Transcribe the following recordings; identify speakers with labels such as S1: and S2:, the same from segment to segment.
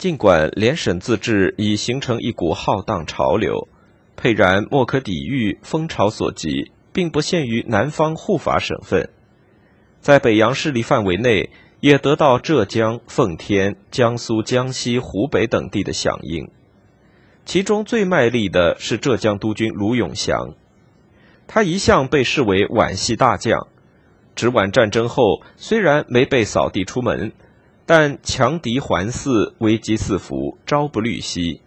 S1: 尽管联省自治已形成一股浩荡潮流，沛然莫可抵御风潮所及，并不限于南方护法省份，在北洋势力范围内，也得到浙江、奉天、江苏、江西、湖北等地的响应。其中最卖力的是浙江督军卢永祥，他一向被视为皖系大将，直皖战争后虽然没被扫地出门。但强敌环伺，危机四伏，朝不虑夕，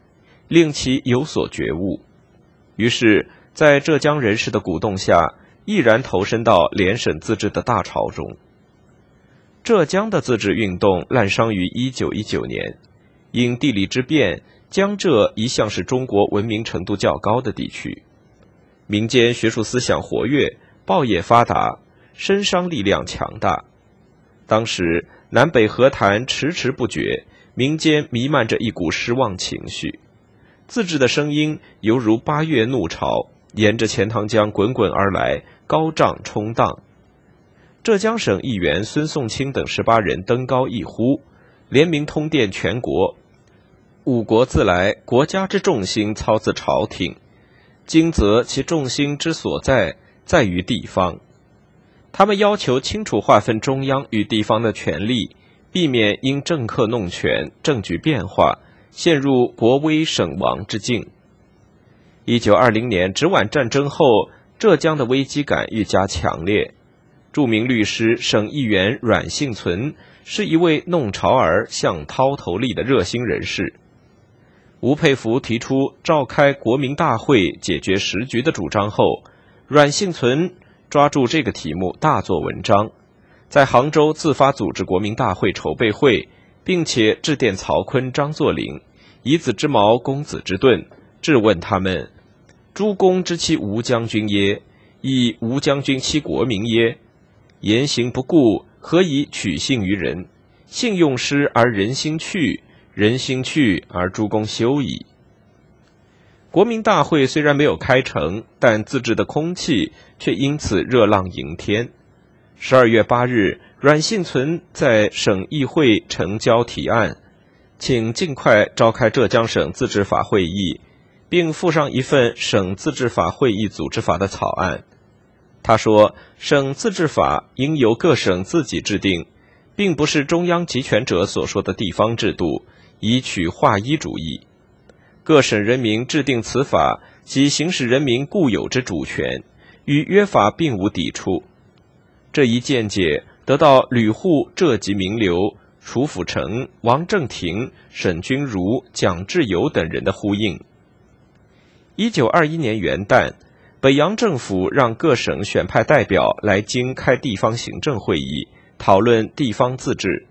S1: 令其有所觉悟。于是，在浙江人士的鼓动下，毅然投身到联省自治的大潮中。浙江的自治运动滥觞于一九一九年，因地理之便，江浙一向是中国文明程度较高的地区，民间学术思想活跃，报业发达，绅商力量强大。当时。南北和谈迟迟不决，民间弥漫着一股失望情绪，自治的声音犹如八月怒潮，沿着钱塘江滚滚而来，高涨冲荡。浙江省议员孙颂清等十八人登高一呼，联名通电全国：“五国自来，国家之重心操自朝廷，今则其重心之所在，在于地方。”他们要求清楚划分中央与地方的权力，避免因政客弄权、政局变化陷入国危省亡之境。一九二零年直皖战争后，浙江的危机感愈加强烈。著名律师、省议员阮幸存是一位弄潮儿、向涛头立的热心人士。吴佩孚提出召开国民大会解决时局的主张后，阮幸存。抓住这个题目，大做文章，在杭州自发组织国民大会筹备会，并且致电曹锟、张作霖，以子之矛攻子之盾，质问他们：诸公之妻吴将军耶？亦吴将军妻国民耶？言行不顾，何以取信于人？信用失而人心去，人心去而诸公休矣。国民大会虽然没有开成，但自治的空气却因此热浪盈天。十二月八日，阮幸存在省议会呈交提案，请尽快召开浙江省自治法会议，并附上一份省自治法会议组织法的草案。他说：“省自治法应由各省自己制定，并不是中央集权者所说的地方制度，以取划一主义。”各省人民制定此法，即行使人民固有之主权，与约法并无抵触。这一见解得到吕护浙籍名流楚辅成、王正廷、沈君儒、蒋志友等人的呼应。一九二一年元旦，北洋政府让各省选派代表来京开地方行政会议，讨论地方自治，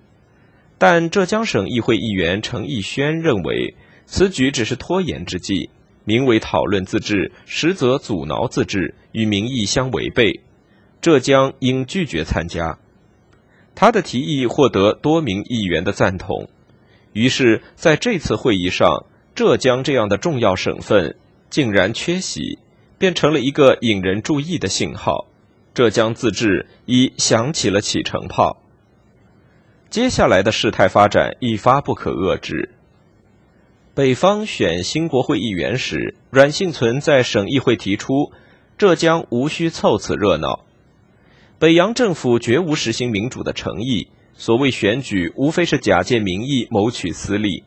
S1: 但浙江省议会议员程逸轩认为。此举只是拖延之计，名为讨论自治，实则阻挠自治，与民意相违背。浙江应拒绝参加。他的提议获得多名议员的赞同，于是在这次会议上，浙江这样的重要省份竟然缺席，变成了一个引人注意的信号。浙江自治已响起了启程炮。接下来的事态发展一发不可遏制。北方选新国会议员时，阮幸存在省议会提出，浙江无需凑此热闹。北洋政府绝无实行民主的诚意，所谓选举无非是假借民意谋取私利。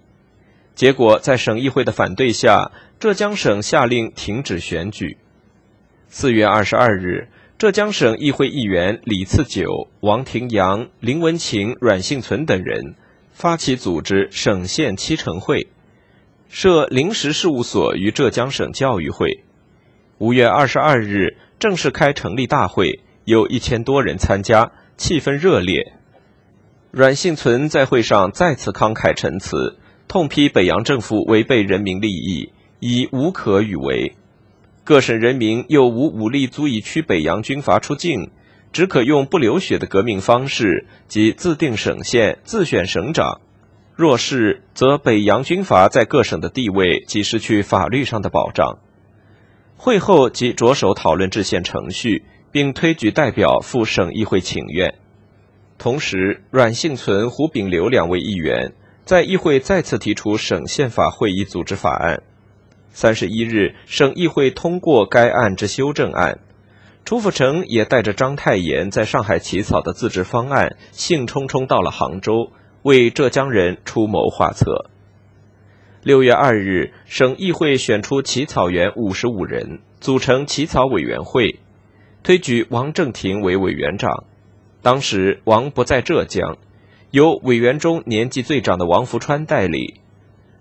S1: 结果在省议会的反对下，浙江省下令停止选举。四月二十二日，浙江省议会议员李次九、王廷阳、林文琴、阮幸存等人发起组织省县七成会。设临时事务所于浙江省教育会，五月二十二日正式开成立大会，有一千多人参加，气氛热烈。阮幸存在会上再次慷慨陈词，痛批北洋政府违背人民利益，已无可与为。各省人民又无武力足以驱北洋军阀出境，只可用不流血的革命方式，即自定省县、自选省长。若是，则北洋军阀在各省的地位即失去法律上的保障。会后即着手讨论制宪程序，并推举代表赴省议会请愿。同时，阮幸存、胡炳流两位议员在议会再次提出省宪法会议组织法案。三十一日，省议会通过该案之修正案。楚辅成也带着章太炎在上海起草的自治方案，兴冲冲到了杭州，为浙江人出谋划策。六月二日，省议会选出起草员五十五人，组成起草委员会，推举王正廷为委员长。当时王不在浙江，由委员中年纪最长的王福川代理。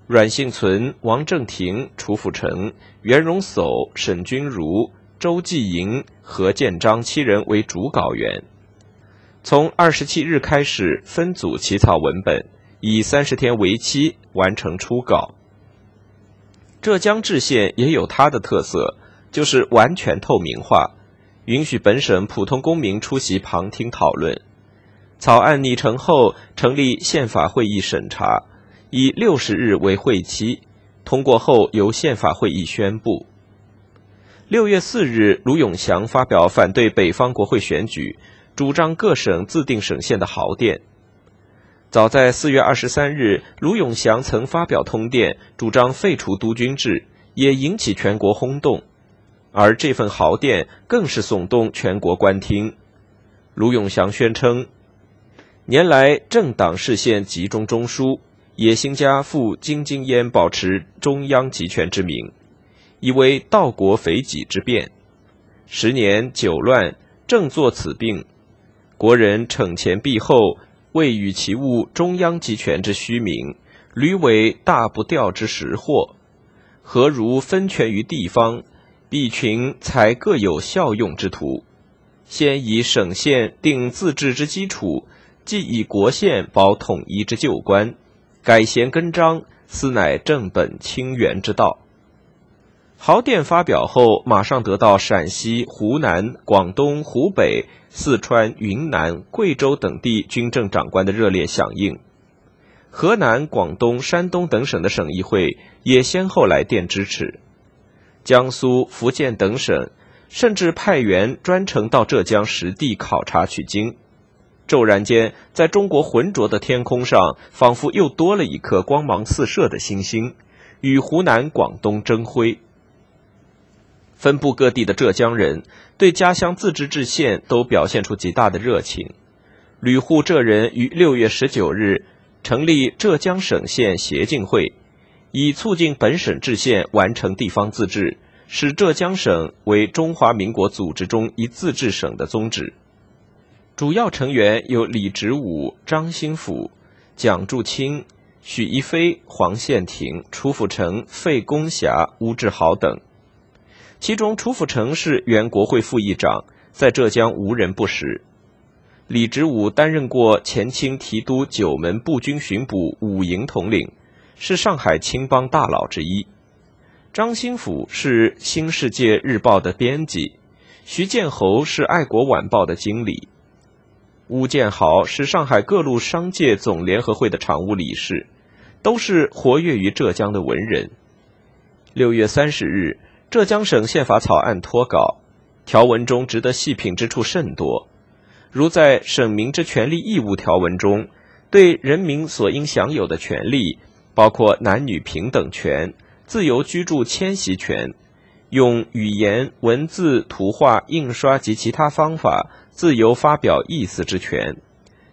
S1: 阮幸存、王正廷、楚辅成、袁荣叟、沈君儒、周继莹、何建章七人为主稿员。从二十七日开始分组起草文本，以三十天为期完成初稿。浙江制宪也有它的特色，就是完全透明化。允许本省普通公民出席旁听讨论，草案拟成后，成立宪法会议审查，以六十日为会期，通过后由宪法会议宣布。六月四日，卢永祥发表反对北方国会选举，主张各省自定省县的豪电。早在四月二十三日，卢永祥曾发表通电，主张废除督军制，也引起全国轰动。而这份豪电更是耸动全国官听。卢永祥宣称：“年来政党视线集中中枢，野心家复京津焉保持中央集权之名，以为道国匪己之变。十年久乱，正作此病。国人惩前毖后，未与其物中央集权之虚名，屡为大不掉之实祸。何如分权于地方？”必群才各有效用之徒，先以省县定自治之基础，既以国县保统一之旧观，改弦更张，斯乃正本清源之道。豪电发表后，马上得到陕西、湖南、广东、湖北、四川、云南、贵州等地军政长官的热烈响应，河南、广东、山东等省的省议会也先后来电支持。江苏、福建等省甚至派员专程到浙江实地考察取经。骤然间，在中国浑浊的天空上，仿佛又多了一颗光芒四射的星星，与湖南、广东争辉。分布各地的浙江人对家乡自治制县都表现出极大的热情。旅沪浙人于六月十九日成立浙江省县协进会。以促进本省制县完成地方自治，使浙江省为中华民国组织中一自治省的宗旨。主要成员有李植武、张兴甫、蒋祝清、许一飞、黄宪廷、楚辅成、费公侠、吴志豪等。其中，楚辅成是原国会副议长，在浙江无人不识。李直武担任过前清提督九门步军巡捕五营统领。是上海青帮大佬之一，张兴甫是《新世界日报》的编辑，徐建侯是《爱国晚报》的经理，邬建豪是上海各路商界总联合会的常务理事，都是活跃于浙江的文人。六月三十日，浙江省宪法草案脱稿，条文中值得细品之处甚多，如在省民之权利义务条文中，对人民所应享有的权利。包括男女平等权、自由居住迁徙权、用语言、文字、图画、印刷及其他方法自由发表意思之权、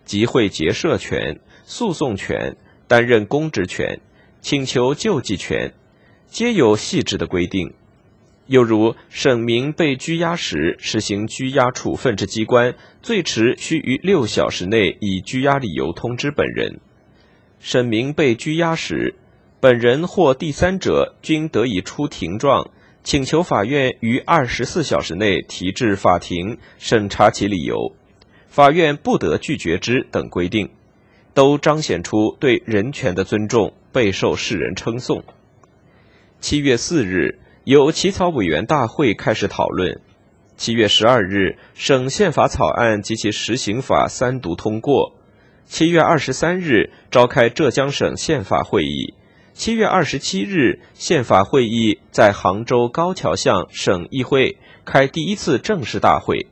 S1: 集会结社权、诉讼权、担任公职权、请求救济权，皆有细致的规定。又如，省民被拘押时，实行拘押处分之机关，最迟需于六小时内以拘押理由通知本人。沈明被拘押时，本人或第三者均得以出庭状，请求法院于二十四小时内提至法庭审查其理由，法院不得拒绝之等规定，都彰显出对人权的尊重，备受世人称颂。七月四日，由起草委员大会开始讨论。七月十二日，省宪法草案及其实行法三读通过。七月二十三日召开浙江省宪法会议，七月二十七日宪法会议在杭州高桥巷省议会开第一次正式大会，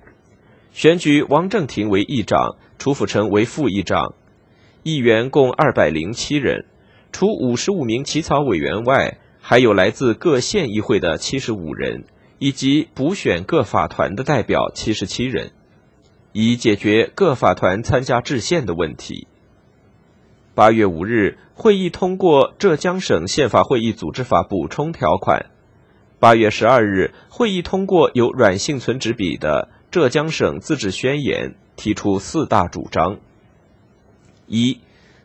S1: 选举王正廷为议长，楚辅成为副议长，议员共二百零七人，除五十五名起草委员外，还有来自各县议会的七十五人，以及补选各法团的代表七十七人，以解决各法团参加制宪的问题。八月五日，会议通过《浙江省宪法会议组织法》补充条款。八月十二日，会议通过由阮幸存执笔的《浙江省自治宣言》，提出四大主张。一，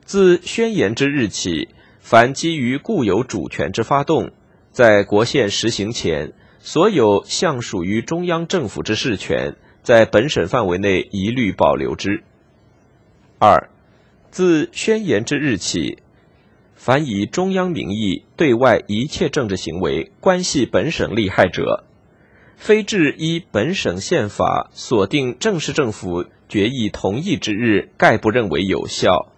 S1: 自宣言之日起，凡基于固有主权之发动，在国宪实行前，所有向属于中央政府之事权，在本省范围内一律保留之。二，自宣言之日起，凡以中央名义对外一切政治行为关系本省利害者，非至依本省宪法锁定正式政府。决议同意之日，概不认为有效。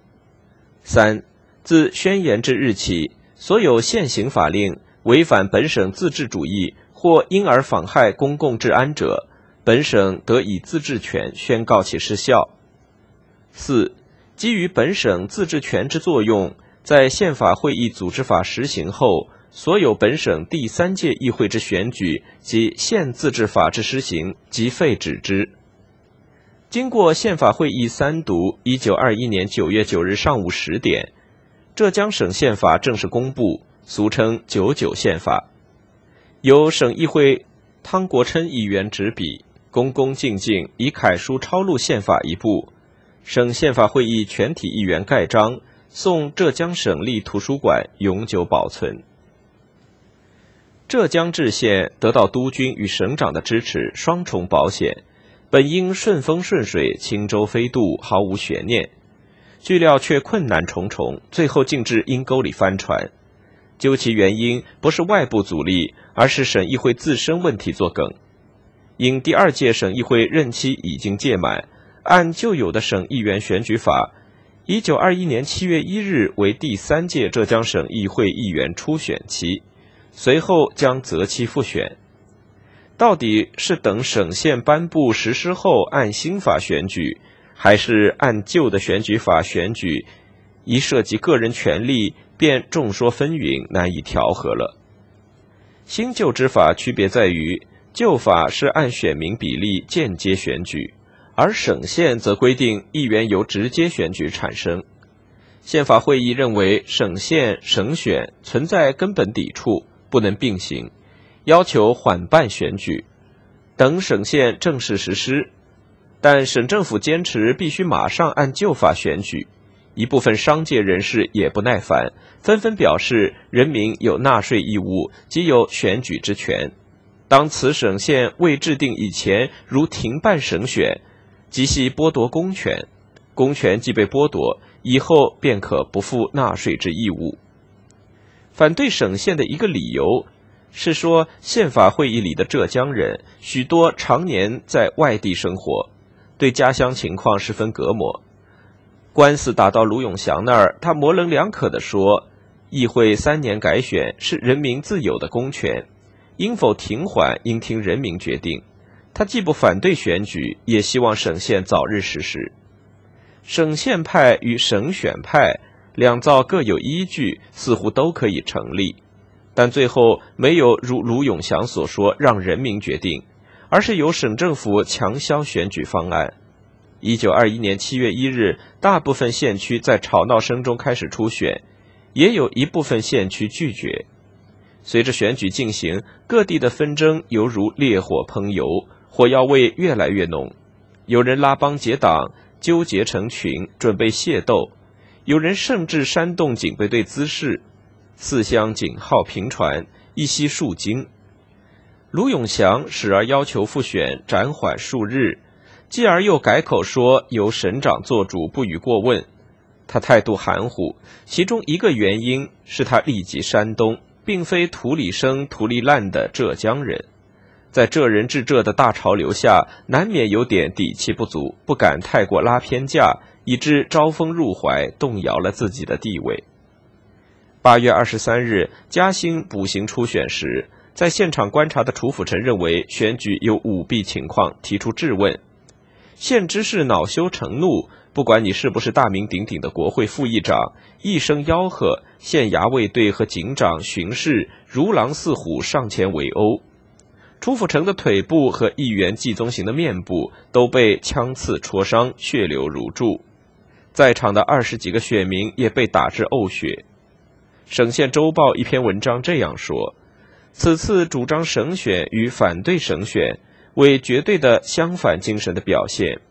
S1: 三，自宣言之日起，所有现行法令违反本省自治主义或因而妨害公共治安者，本省得以自治权宣告其失效。四，基于本省自治权之作用，在宪法会议组织法实行后，所有本省第三届议会之选举及县自治法之施行，即废止之。经过宪法会议三读，一九二一年九月九日上午十点，浙江省宪法正式公布，俗称“九九宪法”，由省议会汤国琛议员执笔，恭恭敬敬以楷书抄录宪法一部，省宪法会议全体议员盖章，送浙江省立图书馆永久保存。浙江制宪得到督军与省长的支持，双重保险。本应顺风顺水、轻舟飞渡，毫无悬念，据料却困难重重，最后竟至阴沟里翻船。究其原因，不是外部阻力，而是省议会自身问题作梗。因第二届省议会任期已经届满，按旧有的省议员选举法，一九二一年七月一日为第三届浙江省议会议员初选期，随后将择期复选。到底是等省县颁布实施后按新法选举，还是按旧的选举法选举？一涉及个人权利，便众说纷纭，难以调和了。新旧之法区别在于，旧法是按选民比例间接选举，而省县则规定议员由直接选举产生。宪法会议认为省县省选存在根本抵触，不能并行。要求缓办选举，等省县正式实施，但省政府坚持必须马上按旧法选举。一部分商界人士也不耐烦，纷纷表示人民有纳税义务，即有选举之权。当此省县未制定以前，如停办省选，即系剥夺公权，公权既被剥夺，以后便可不负纳税之义务。反对省县的一个理由。是说，宪法会议里的浙江人许多常年在外地生活，对家乡情况十分隔膜。官司打到卢永祥那儿，他模棱两可地说：“议会三年改选是人民自有的公权，应否停缓，应听人民决定。”他既不反对选举，也希望省县早日实施。省县派与省选派两造各有依据，似乎都可以成立。但最后没有如卢永祥所说让人民决定，而是由省政府强销选举方案。一九二一年七月一日，大部分县区在吵闹声中开始初选，也有一部分县区拒绝。随着选举进行，各地的纷争犹如烈火烹油，火药味越来越浓。有人拉帮结党，纠结成群，准备械斗；有人甚至煽动警备队滋事。四乡警号频传，一夕数惊。卢永祥时而要求复选暂缓数日，继而又改口说由省长做主，不予过问。他态度含糊，其中一个原因是他立即山东，并非土里生土里烂的浙江人，在浙人治浙的大潮流下，难免有点底气不足，不敢太过拉偏架，以致招风入怀，动摇了自己的地位。八月二十三日，嘉兴补行初选时，在现场观察的楚辅臣认为选举有舞弊情况，提出质问。县知事恼羞成怒，不管你是不是大名鼎鼎的国会副议长，一声吆喝，县衙卫队和警长、巡视如狼似虎上前围殴。楚辅成的腿部和议员季宗行的面部都被枪刺戳伤，血流如注。在场的二十几个选民也被打至呕血。省县周报一篇文章这样说：此次主张省选与反对省选，为绝对的相反精神的表现。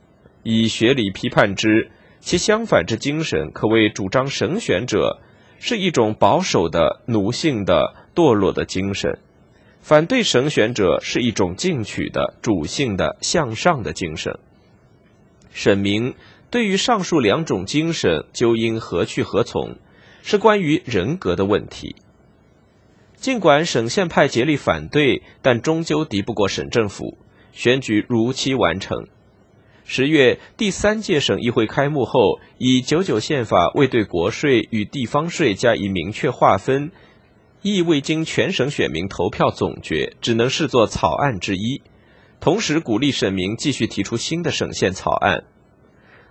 S1: 以学理批判之，其相反之精神，可谓主张省选者是一种保守的、奴性的、堕落的精神；反对省选者是一种进取的、主性的、向上的精神。沈明对于上述两种精神，究应何去何从，是关于人格的问题。尽管省县派竭力反对，但终究敌不过省政府，选举如期完成。十月，第三届省议会开幕后，以九九宪法未对国税与地方税加以明确划分，亦未经全省选民投票总决，只能视作草案之一。同时，鼓励省民继续提出新的省县草案。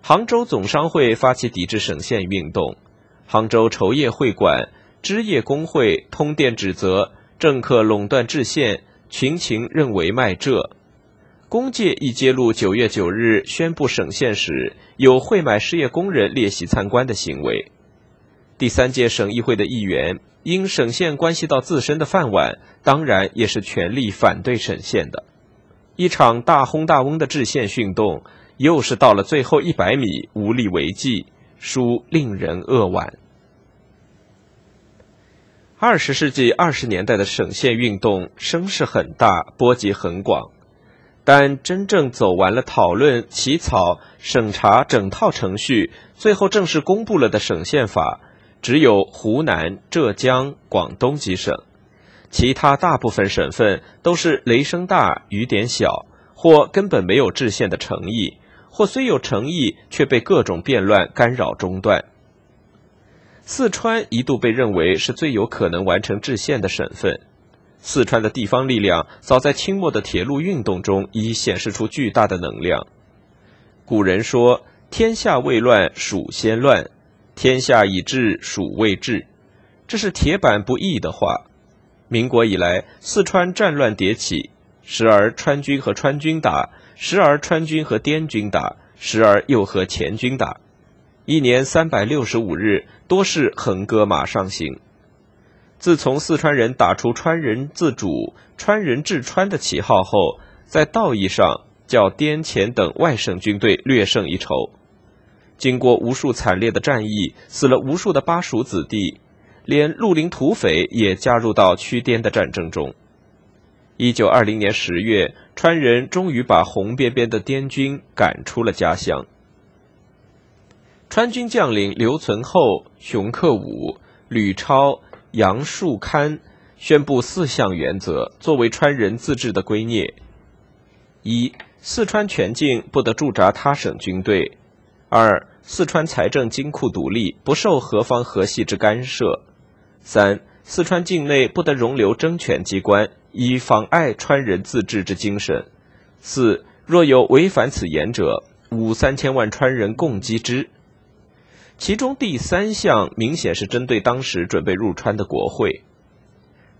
S1: 杭州总商会发起抵制省县运动，杭州绸业会馆、织业工会通电指责政客垄断制宪，群情认为卖蔗。工界亦揭露，九月九日宣布省县时有会买失业工人列席参观的行为。第三届省议会的议员因省县关系到自身的饭碗，当然也是全力反对省县的。一场大轰大嗡的制宪运动，又是到了最后一百米无力为继，殊令人扼腕。二十世纪二十年代的省县运动声势很大，波及很广。但真正走完了讨论、起草、审查整套程序，最后正式公布了的省宪法，只有湖南、浙江、广东几省，其他大部分省份都是雷声大雨点小，或根本没有制宪的诚意，或虽有诚意，却被各种变乱干扰中断。四川一度被认为是最有可能完成制宪的省份。四川的地方力量早在清末的铁路运动中已显示出巨大的能量。古人说：“天下未乱，蜀先乱；天下已治，蜀未治。”这是铁板不易的话。民国以来，四川战乱迭起，时而川军和川军打，时而川军和滇军打，时而又和黔军打，一年三百六十五日，多是横戈马上行。自从四川人打出“川人自主、川人治川”的旗号后，在道义上较滇黔等外省军队略胜一筹。经过无数惨烈的战役，死了无数的巴蜀子弟，连绿林土匪也加入到驱滇的战争中。一九二零年十月，川人终于把红边边的滇军赶出了家乡。川军将领刘存厚、熊克武、吕超。杨树堪宣布四项原则，作为川人自治的圭臬：一、四川全境不得驻扎他省军队；二、四川财政金库独立，不受何方何系之干涉；三、四川境内不得容留争权机关，以妨碍川人自治之精神；四、若有违反此言者，五三千万川人共击之。其中第三项明显是针对当时准备入川的国会。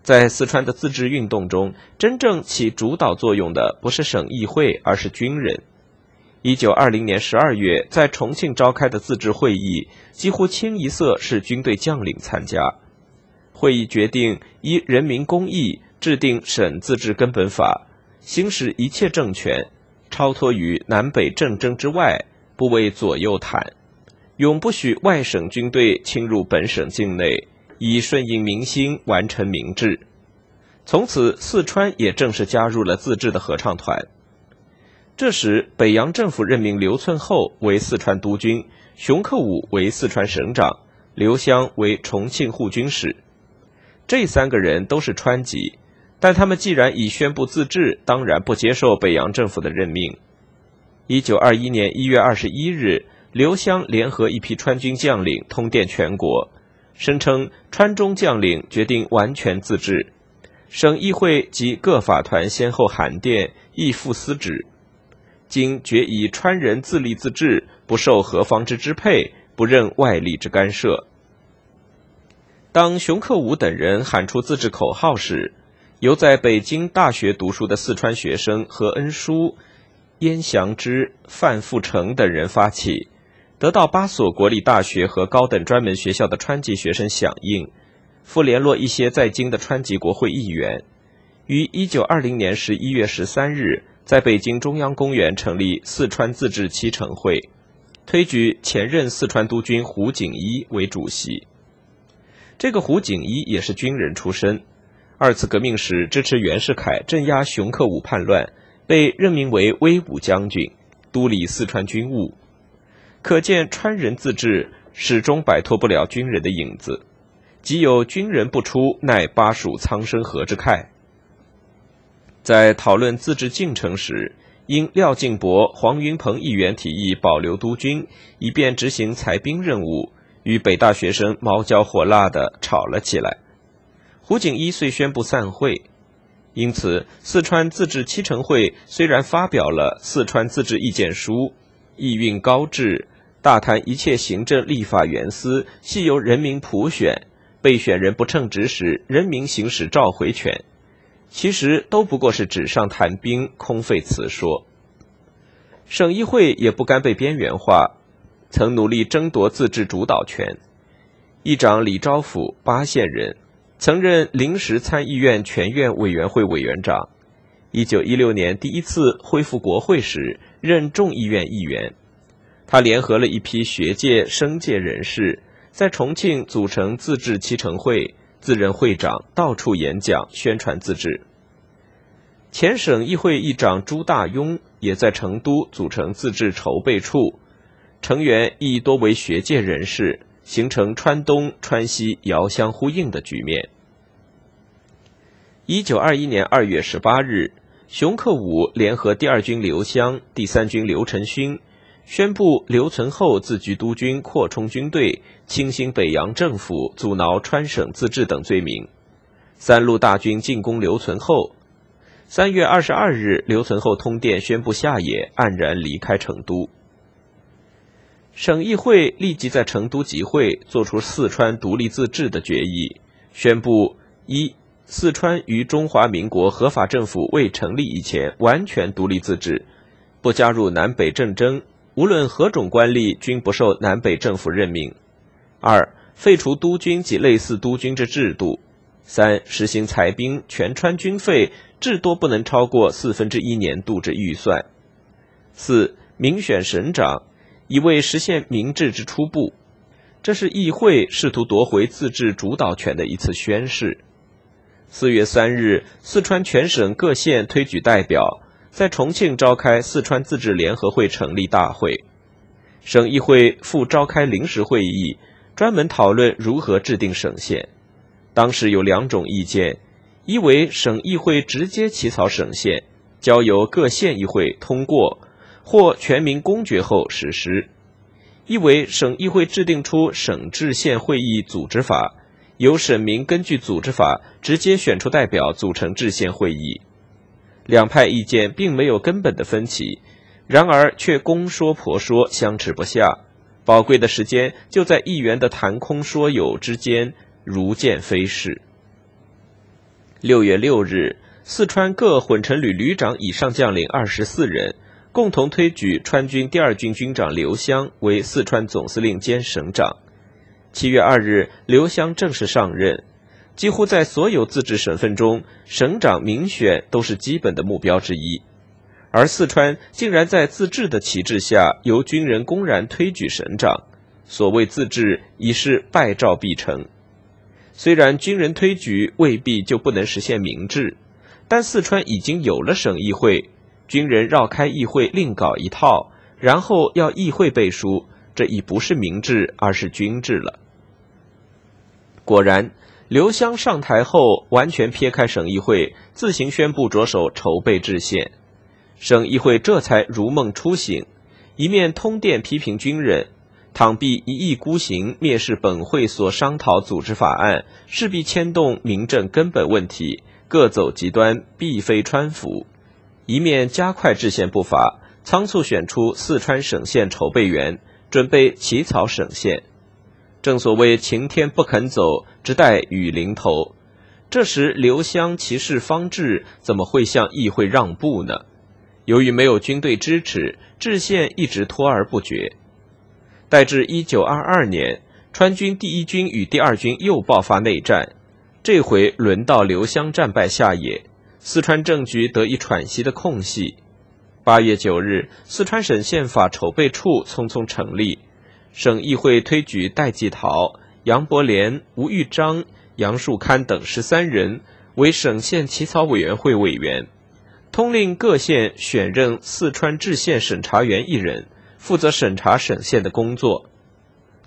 S1: 在四川的自治运动中，真正起主导作用的不是省议会，而是军人。一九二零年十二月在重庆召开的自治会议，几乎清一色是军队将领参加。会议决定依人民公议制定省自治根本法，行使一切政权，超脱于南北政争之外，不为左右袒。永不许外省军队侵入本省境内，以顺应民心，完成民治。从此，四川也正式加入了自治的合唱团。这时，北洋政府任命刘寸厚为四川督军，熊克武为四川省长，刘湘为重庆护军使。这三个人都是川籍，但他们既然已宣布自治，当然不接受北洋政府的任命。一九二一年一月二十一日。刘湘联合一批川军将领通电全国，声称川中将领决定完全自治。省议会及各法团先后函电，亦复司旨，今决以川人自立自治，不受何方之支配，不任外力之干涉。当熊克武等人喊出自治口号时，由在北京大学读书的四川学生何恩书、燕祥之、范富成等人发起，得到八所国立大学和高等专门学校的川籍学生响应，复联络一些在京的川籍国会议员，于一九二零年十一月十三日在北京中央公园成立四川自治七成会，推举前任四川督军胡景一为主席。这个胡景一也是军人出身，二次革命时支持袁世凯镇压熊克武叛乱，被任命为威武将军，督理四川军务。可见川人自治始终摆脱不了军人的影子，即有军人不出，乃巴蜀苍生何之慨。在讨论自治进程时，因廖敬博、黄云鹏议员提议保留督军，以便执行裁兵任务。与北大学生毛焦火辣地吵了起来。胡景一遂宣布散会，因此四川自治七成会虽然发表了《四川自治意见书》，意蕴高致，大谈一切行政立法原司系由人民普选，被选人不称职时，人民行使召回权，其实都不过是纸上谈兵，空费词说。省议会也不甘被边缘化。曾努力争夺自治主导权。议长李昭甫，巴县人，曾任临时参议院全院委员会委员长。一九一六年第一次恢复国会时，任众议院议员。他联合了一批学界、生界人士，在重庆组成自治七成会，自任会长，到处演讲宣传自治。前省议会议长朱大庸也在成都组成自治筹备处。成员亦多为学界人士，形成川东、川西遥相呼应的局面。一九二一年二月十八日，熊克武联合第二军刘湘、第三军刘成勋，宣布刘存厚自居督军，扩充军队，清新北洋政府，阻挠川省自治等罪名。三路大军进攻刘存厚。三月二十二日，刘存厚通电宣布下野，黯然离开成都。省议会立即在成都集会，作出四川独立自治的决议，宣布：一、四川于中华民国合法政府未成立以前完全独立自治，不加入南北政争，无论何种官吏均不受南北政府任命；二、废除督军及类似督军之制度；三、实行裁兵，全川军费至多不能超过四分之一年度之预算；四、民选省长。以为实现明治之初步，这是议会试图夺回自治主导权的一次宣誓。四月三日，四川全省各县推举代表，在重庆召开四川自治联合会成立大会，省议会复召开临时会议，专门讨论如何制定省县。当时有两种意见：一为省议会直接起草省县，交由各县议会通过。或全民公决后实施，一为省议会制定出省制县会议组织法，由省民根据组织法直接选出代表组成制县会议。两派意见并没有根本的分歧，然而却公说婆说相持不下，宝贵的时间就在议员的谈空说有之间如箭飞逝。六月六日，四川各混成旅旅长以上将领二十四人。共同推举川军第二军军长刘湘为四川总司令兼省长。七月二日，刘湘正式上任。几乎在所有自治省份中，省长民选都是基本的目标之一，而四川竟然在自治的旗帜下由军人公然推举省长。所谓自治，已是败兆必成。虽然军人推举未必就不能实现明治，但四川已经有了省议会。军人绕开议会另搞一套，然后要议会背书，这已不是明治，而是军制了。果然，刘湘上台后完全撇开省议会，自行宣布着手筹备制宪，省议会这才如梦初醒，一面通电批评军人，倘必一意孤行，蔑视本会所商讨组织法案，势必牵动民政根本问题，各走极端，必非川府。一面加快制宪步伐，仓促选出四川省县筹备员，准备起草省县。正所谓晴天不肯走，只待雨淋头。这时刘湘其势方志，怎么会向议会让步呢？由于没有军队支持，制宪一直拖而不决。待至一九二二年，川军第一军与第二军又爆发内战，这回轮到刘湘战败下野，四川政局得以喘息的空隙。八月九日，四川省宪法筹备处匆匆成立。省议会推举戴季陶、杨伯廉、吴玉章、杨树堪等十三人为省县起草委员会委员，通令各县选任四川制宪审查员一人，负责审查省县的工作。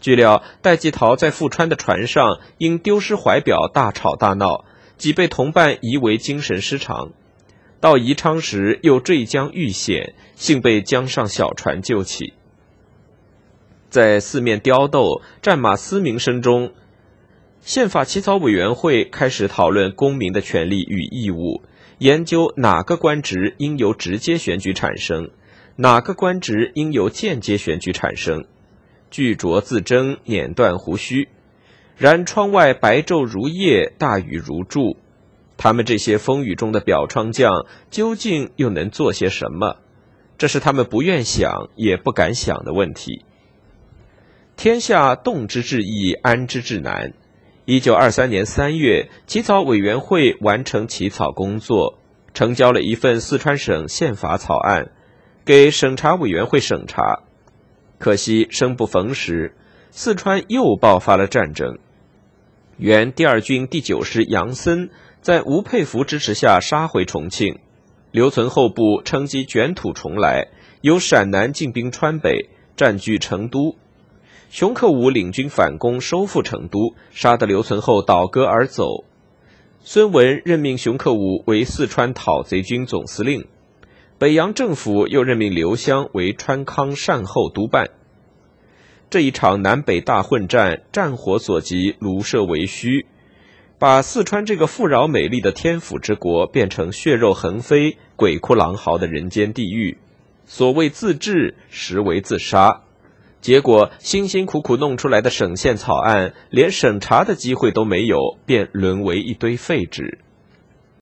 S1: 据料，戴季陶在富川的船上因丢失怀表大吵大闹，即被同伴疑为精神失常。到宜昌时又坠江遇险，幸被江上小船救起。在四面刁斗、战马嘶鸣声中，宪法起草委员会开始讨论公民的权利与义务，研究哪个官职应由直接选举产生，哪个官职应由间接选举产生。巨拙自争，碾断胡须。然窗外白昼如夜，大雨如注。他们这些风雨中的表窗匠，究竟又能做些什么？这是他们不愿想也不敢想的问题。天下动之至易，安之至难。一九二三年三月，起草委员会完成起草工作，呈交了一份四川省宪法草案，给审查委员会审查。可惜生不逢时，四川又爆发了战争。原第二军第九师杨森在吴佩孚支持下杀回重庆，刘存厚部趁机卷土重来，由陕南进兵川北，占据成都。熊克武领军反攻，收复成都，杀得刘存厚倒戈而走。孙文任命熊克武为四川讨贼军总司令，北洋政府又任命刘湘为川康善后督办。这一场南北大混战，战火所及，庐舍为虚，把四川这个富饶美丽的天府之国变成血肉横飞、鬼哭狼嚎的人间地狱。所谓自治，实为自杀。结果，辛辛苦苦弄出来的省县草案，连审查的机会都没有，便沦为一堆废纸。